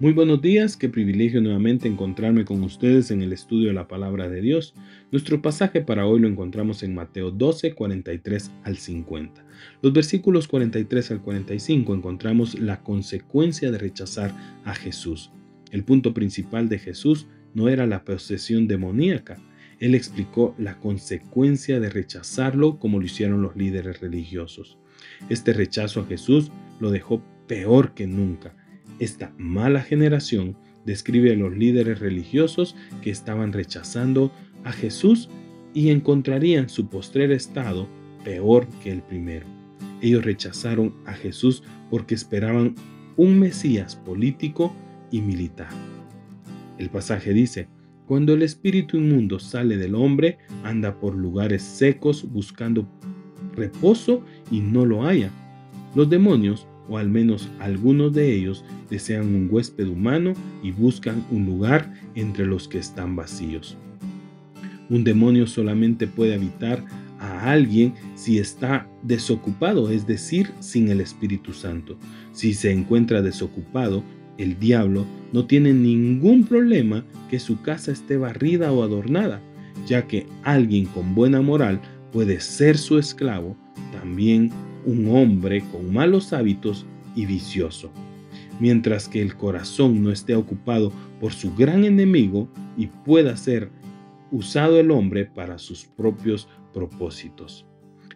Muy buenos días, qué privilegio nuevamente encontrarme con ustedes en el estudio de la palabra de Dios. Nuestro pasaje para hoy lo encontramos en Mateo 12, 43 al 50. Los versículos 43 al 45 encontramos la consecuencia de rechazar a Jesús. El punto principal de Jesús no era la posesión demoníaca. Él explicó la consecuencia de rechazarlo como lo hicieron los líderes religiosos. Este rechazo a Jesús lo dejó peor que nunca esta mala generación describe a los líderes religiosos que estaban rechazando a Jesús y encontrarían su postrer estado peor que el primero. Ellos rechazaron a Jesús porque esperaban un Mesías político y militar. El pasaje dice, cuando el espíritu inmundo sale del hombre, anda por lugares secos buscando reposo y no lo haya. Los demonios o al menos algunos de ellos desean un huésped humano y buscan un lugar entre los que están vacíos. Un demonio solamente puede habitar a alguien si está desocupado, es decir, sin el Espíritu Santo. Si se encuentra desocupado, el diablo no tiene ningún problema que su casa esté barrida o adornada, ya que alguien con buena moral puede ser su esclavo, también un hombre con malos hábitos y vicioso. Mientras que el corazón no esté ocupado por su gran enemigo y pueda ser usado el hombre para sus propios propósitos.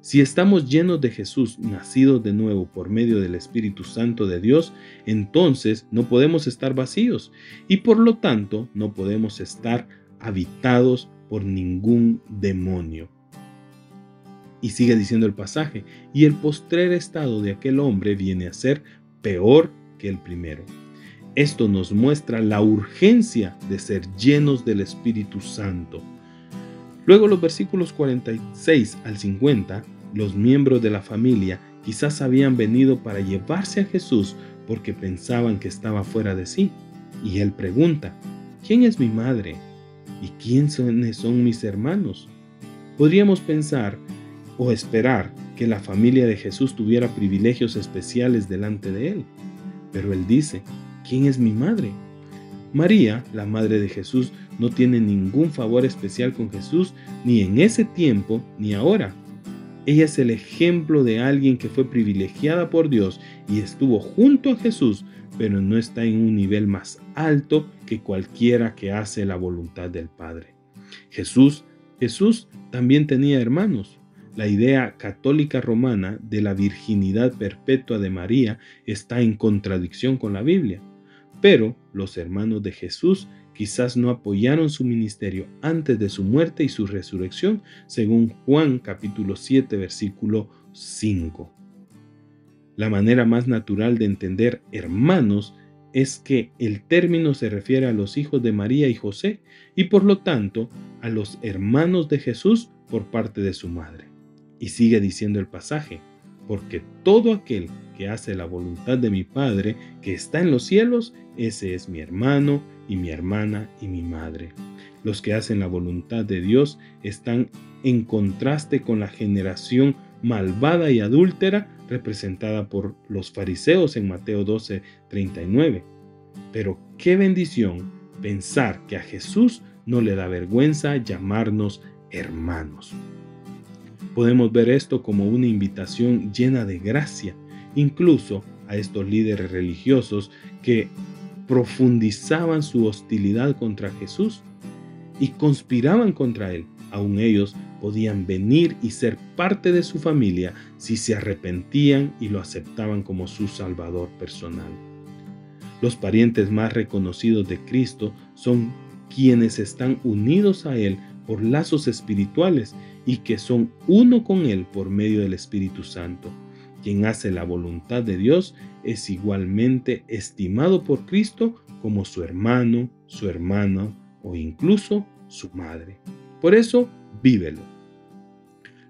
Si estamos llenos de Jesús, nacidos de nuevo por medio del Espíritu Santo de Dios, entonces no podemos estar vacíos y por lo tanto no podemos estar habitados por ningún demonio. Y sigue diciendo el pasaje, y el postrer estado de aquel hombre viene a ser peor que el primero. Esto nos muestra la urgencia de ser llenos del Espíritu Santo. Luego los versículos 46 al 50, los miembros de la familia quizás habían venido para llevarse a Jesús porque pensaban que estaba fuera de sí. Y él pregunta, ¿quién es mi madre? ¿Y quiénes son mis hermanos? Podríamos pensar o esperar que la familia de Jesús tuviera privilegios especiales delante de él. Pero él dice, ¿quién es mi madre? María, la madre de Jesús, no tiene ningún favor especial con Jesús ni en ese tiempo ni ahora. Ella es el ejemplo de alguien que fue privilegiada por Dios y estuvo junto a Jesús, pero no está en un nivel más alto que cualquiera que hace la voluntad del Padre. Jesús, Jesús también tenía hermanos. La idea católica romana de la virginidad perpetua de María está en contradicción con la Biblia, pero los hermanos de Jesús quizás no apoyaron su ministerio antes de su muerte y su resurrección, según Juan capítulo 7 versículo 5. La manera más natural de entender hermanos es que el término se refiere a los hijos de María y José y por lo tanto a los hermanos de Jesús por parte de su madre. Y sigue diciendo el pasaje, porque todo aquel que hace la voluntad de mi Padre que está en los cielos, ese es mi hermano y mi hermana y mi madre. Los que hacen la voluntad de Dios están en contraste con la generación malvada y adúltera representada por los fariseos en Mateo 12, 39. Pero qué bendición pensar que a Jesús no le da vergüenza llamarnos hermanos. Podemos ver esto como una invitación llena de gracia, incluso a estos líderes religiosos que profundizaban su hostilidad contra Jesús y conspiraban contra él. Aún ellos podían venir y ser parte de su familia si se arrepentían y lo aceptaban como su Salvador personal. Los parientes más reconocidos de Cristo son quienes están unidos a Él por lazos espirituales y que son uno con Él por medio del Espíritu Santo. Quien hace la voluntad de Dios es igualmente estimado por Cristo como su hermano, su hermana o incluso su madre. Por eso, vívelo.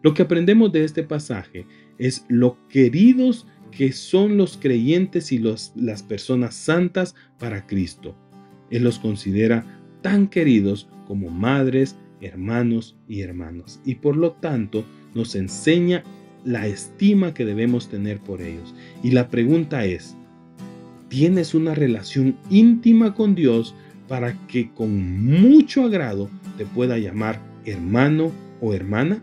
Lo que aprendemos de este pasaje es lo queridos que son los creyentes y las personas santas para Cristo. Él los considera tan queridos como madres, hermanos y hermanas. Y por lo tanto nos enseña la estima que debemos tener por ellos. Y la pregunta es, ¿tienes una relación íntima con Dios para que con mucho agrado te pueda llamar hermano o hermana?